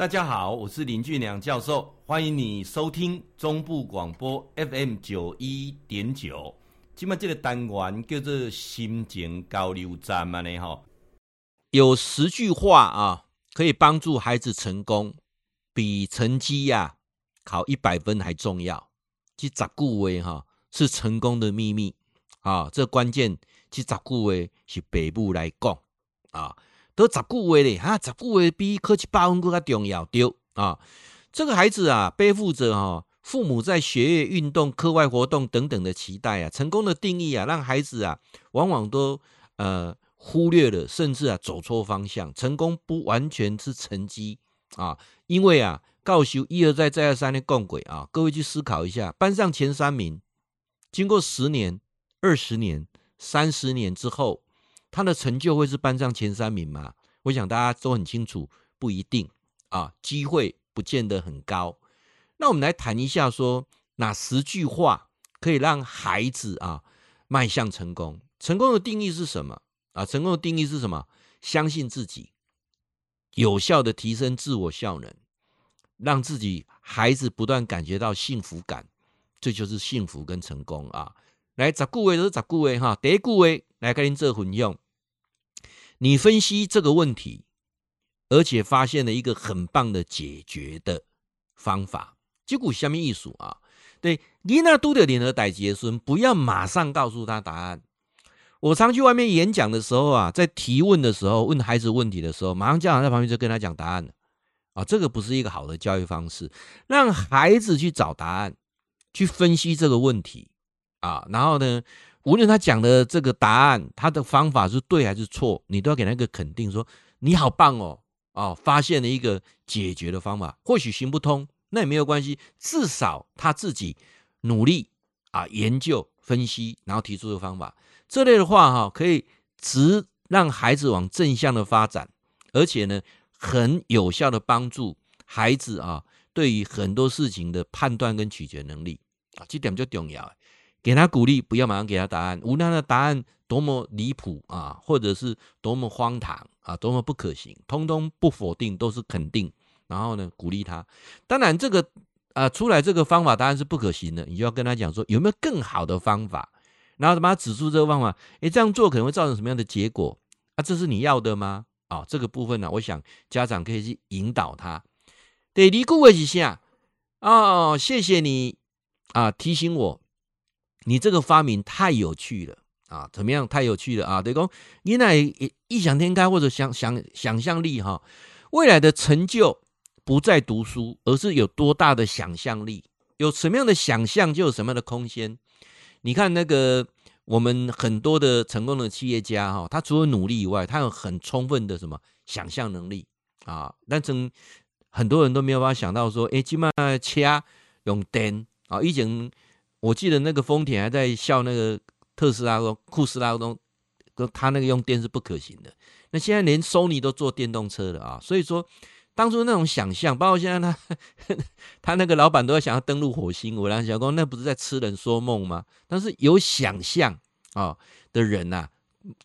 大家好，我是林俊良教授，欢迎你收听中部广播 FM 九一点九。今麦这个单元叫做心情交流站嘛呢哈，有十句话啊，可以帮助孩子成功，比成绩呀、考一百分还重要。这十句话哈是成功的秘密啊，这关键这十句话是父母来讲啊。都十句话咧，哈，十句话比考一百分更加重要，对啊。这个孩子啊，背负着哈父母在学业、运动、课外活动等等的期待啊。成功的定义啊，让孩子啊，往往都呃忽略了，甚至啊走错方向。成功不完全是成绩啊，因为啊，教授一而再、再而三的讲过啊，各位去思考一下，班上前三名，经过十年、二十年、三十年之后。他的成就会是班上前三名吗？我想大家都很清楚，不一定啊，机会不见得很高。那我们来谈一下说，哪十句话可以让孩子啊迈向成功？成功的定义是什么啊？成功的定义是什么？相信自己，有效的提升自我效能，让自己孩子不断感觉到幸福感，这就是幸福跟成功啊。来，十句话都是十句话哈，第一句话来跟您做混用。你分析这个问题，而且发现了一个很棒的解决的方法。结果下面一数啊，对，你那都得联合逮杰孙，不要马上告诉他答案。我常去外面演讲的时候啊，在提问的时候问孩子问题的时候，马上家长在旁边就跟他讲答案了啊，这个不是一个好的教育方式，让孩子去找答案，去分析这个问题。啊，然后呢，无论他讲的这个答案，他的方法是对还是错，你都要给他一个肯定，说你好棒哦，哦，发现了一个解决的方法，或许行不通，那也没有关系，至少他自己努力啊，研究分析，然后提出的方法，这类的话哈，可以直让孩子往正向的发展，而且呢，很有效的帮助孩子啊，对于很多事情的判断跟取决能力啊，这点就重要。给他鼓励，不要马上给他答案。无论他的答案多么离谱啊，或者是多么荒唐啊，多么不可行，通通不否定，都是肯定。然后呢，鼓励他。当然，这个啊，出来这个方法答案是不可行的，你就要跟他讲说有没有更好的方法，然后把他指出这个方法。诶，这样做可能会造成什么样的结果？啊，这是你要的吗？啊，这个部分呢、我想家长可以去引导他。对，你顾问一下哦，谢谢你啊，提醒我。你这个发明太有趣了啊！怎么样？太有趣了啊！等于说，你那异想天开或者想想想象力哈，未来的成就不在读书，而是有多大的想象力，有什么样的想象，就有什么样的空间。你看那个我们很多的成功的企业家哈，他除了努力以外，他有很充分的什么想象能力啊！但是很多人都没有办法想到说，哎，起码车用电啊，以前。我记得那个丰田还在笑那个特斯拉说，库斯拉说，他那个用电是不可行的。那现在连 Sony 都做电动车了啊！所以说，当初那种想象，包括现在他 他那个老板都要想要登陆火星，我来想说，那不是在痴人说梦吗？但是有想象啊的人呐，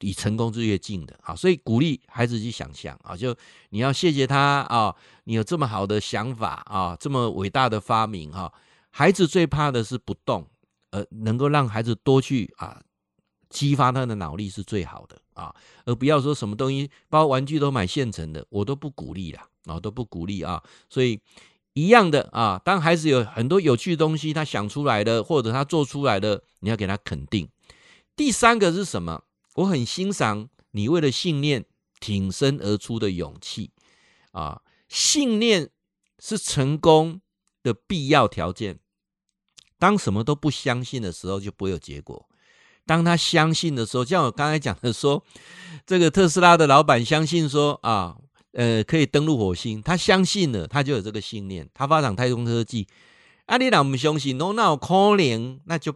离成功是越近的啊！所以鼓励孩子去想象啊，就你要谢谢他啊，你有这么好的想法啊，这么伟大的发明哈。孩子最怕的是不动，呃，能够让孩子多去啊，激发他的脑力是最好的啊，而不要说什么东西，包括玩具都买现成的，我都不鼓励啦，啊，都不鼓励啊。所以一样的啊，当孩子有很多有趣的东西，他想出来的或者他做出来的，你要给他肯定。第三个是什么？我很欣赏你为了信念挺身而出的勇气啊，信念是成功的必要条件。当什么都不相信的时候，就不会有结果。当他相信的时候，像我刚才讲的说，这个特斯拉的老板相信说啊，呃，可以登陆火星，他相信了，他就有这个信念，他发展太空科技。啊，你若不相信，那那可能，那就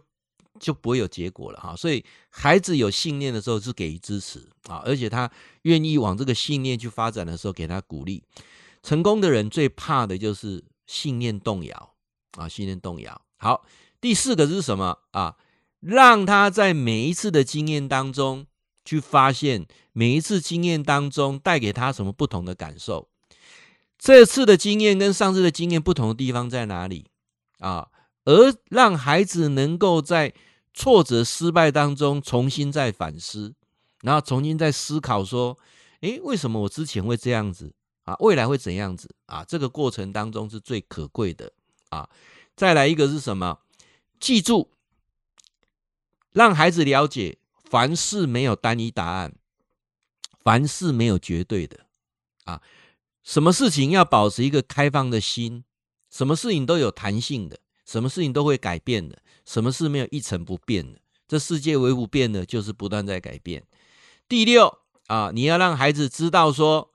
就不会有结果了哈。所以，孩子有信念的时候是给予支持啊，而且他愿意往这个信念去发展的时候，给他鼓励。成功的人最怕的就是信念动摇啊，信念动摇。好，第四个是什么啊？让他在每一次的经验当中去发现，每一次经验当中带给他什么不同的感受。这次的经验跟上次的经验不同的地方在哪里啊？而让孩子能够在挫折失败当中重新再反思，然后重新再思考说：诶，为什么我之前会这样子啊？未来会怎样子啊？这个过程当中是最可贵的啊！再来一个是什么？记住，让孩子了解，凡事没有单一答案，凡事没有绝对的啊。什么事情要保持一个开放的心？什么事情都有弹性的，什么事情都会改变的，什么事没有一成不变的？这世界唯不变的，就是不断在改变。第六啊，你要让孩子知道说，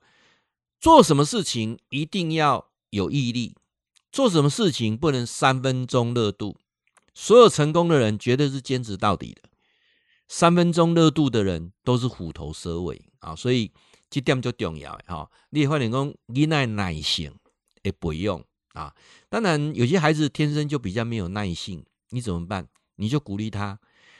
做什么事情一定要有毅力，做什么事情不能三分钟热度。所有成功的人绝对是坚持到底的，三分钟热度的人都是虎头蛇尾啊，所以。这点就重要哈，你也发现讲，你耐耐性也不用啊。当然，有些孩子天生就比较没有耐性，你怎么办？你就鼓励他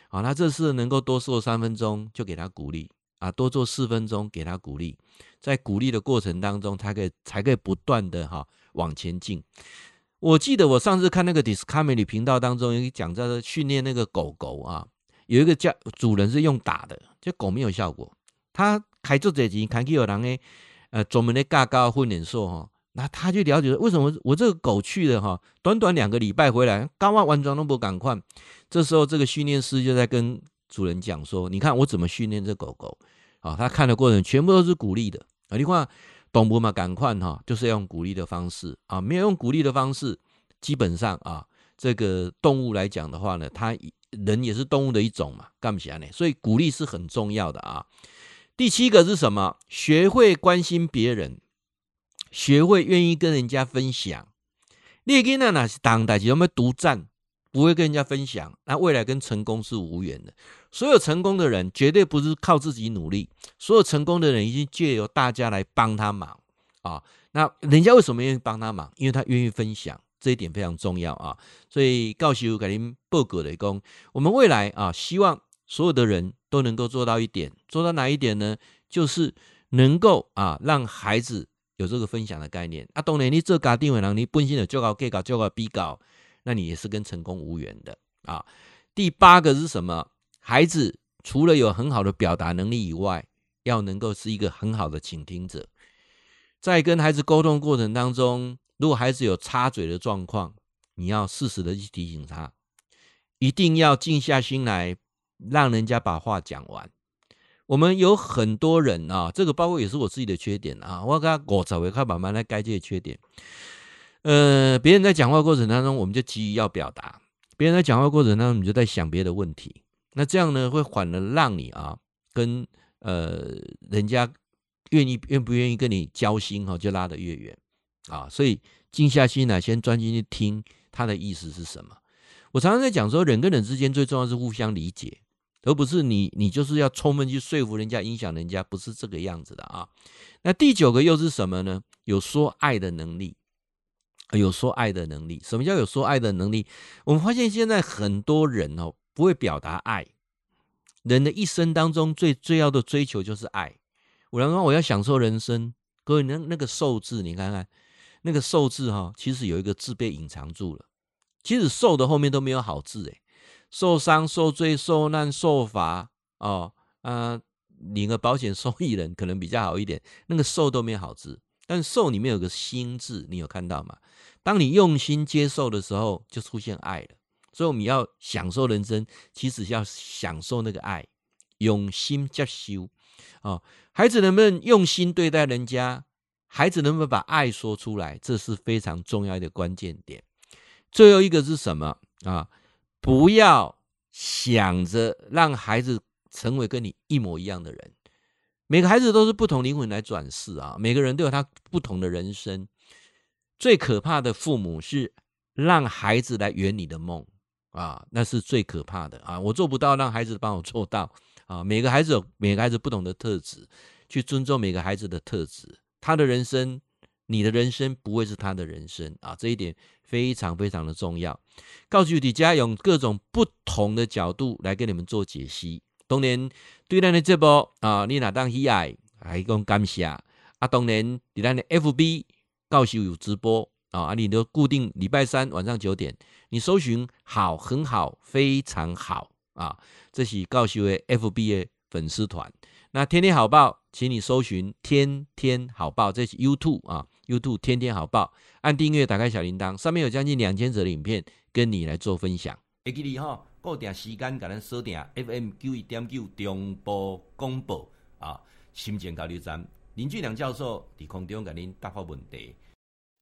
啊。他这次能够多做三分钟，就给他鼓励啊；多做四分钟，给他鼓励。在鼓励的过程当中，他可以才可以不断的哈往前进。我记得我上次看那个 Discovery 频道当中有讲在训练那个狗狗啊，有一个家主人是用打的，这狗没有效果，他。开做这集，看去有人诶，呃，专门的嘎嘎训练所哈，那他就了解为什么我这个狗去了哈，短短两个礼拜回来，刚完完全都不赶快。这时候这个训练师就在跟主人讲说：“你看我怎么训练这狗狗啊？”他看的过程全部都是鼓励的啊。你看懂不嘛，赶快哈，就是要用鼓励的方式啊。没有用鼓励的方式，基本上啊，这个动物来讲的话呢，它人也是动物的一种嘛，干不起来呢。所以鼓励是很重要的啊。第七个是什么？学会关心别人，学会愿意跟人家分享。你的囡仔那是当代，有没有独占？不会跟人家分享，那未来跟成功是无缘的。所有成功的人绝对不是靠自己努力，所有成功的人已经借由大家来帮他忙啊。那人家为什么愿意帮他忙？因为他愿意分享，这一点非常重要啊。所以告诉给您报告的工，我们未来啊，希望所有的人。都能够做到一点，做到哪一点呢？就是能够啊，让孩子有这个分享的概念啊。当然，你做家长的，你本身的就搞、计搞、就搞、比搞，那你也是跟成功无缘的啊。第八个是什么？孩子除了有很好的表达能力以外，要能够是一个很好的倾听者。在跟孩子沟通过程当中，如果孩子有插嘴的状况，你要适时的去提醒他，一定要静下心来。让人家把话讲完。我们有很多人啊，这个包括也是我自己的缺点啊。我跟我找回看慢慢来改这些缺点。呃，别人在讲话过程当中，我们就急于要表达；别人在讲话过程当中，你就在想别的问题。那这样呢，会反而让你啊，跟呃人家愿意愿不愿意跟你交心哈，就拉得越远啊。所以静下心来，先专心去听他的意思是什么。我常常在讲说，人跟人之间最重要是互相理解。而不是你，你就是要充分去说服人家、影响人家，不是这个样子的啊。那第九个又是什么呢？有说爱的能力，有说爱的能力。什么叫有说爱的能力？我们发现现在很多人哦，不会表达爱。人的一生当中最最要的追求就是爱。我刚刚我要享受人生，各位那那个受字，你看看那个受字哈，其实有一个字被隐藏住了。其实受的后面都没有好字诶。受伤、受罪、受难、受罚，哦，啊，领个保险受益人可能比较好一点。那个受都没有好字，但受里面有个心字，你有看到吗？当你用心接受的时候，就出现爱了。所以我们要享受人生，其实要享受那个爱，用心接受。哦，孩子能不能用心对待人家？孩子能不能把爱说出来？这是非常重要的关键点。最后一个是什么啊？不要想着让孩子成为跟你一模一样的人。每个孩子都是不同灵魂来转世啊，每个人都有他不同的人生。最可怕的父母是让孩子来圆你的梦啊，那是最可怕的啊！我做不到，让孩子帮我做到啊！每个孩子有每个孩子不同的特质，去尊重每个孩子的特质，他的人生。你的人生不会是他的人生啊，这一点非常非常的重要。告诉大家，用各种不同的角度来给你们做解析。当然，对咱的这波啊，你哪当喜爱，还讲感谢啊。当然，在咱的 FB 教授有直播啊，啊，你都固定礼拜三晚上九点，你搜寻好很好非常好啊，这是教授的 FB 的粉丝团。那天天好报，请你搜寻天天好报，这是 YouTube 啊，YouTube 天天好报，按订阅，打开小铃铛，上面有将近两千则的影片跟你来做分享。会记你哈，固定时间甲咱锁定 FM 九一点九中波广播啊，心情交流站林俊良教授伫空中甲您答复问题。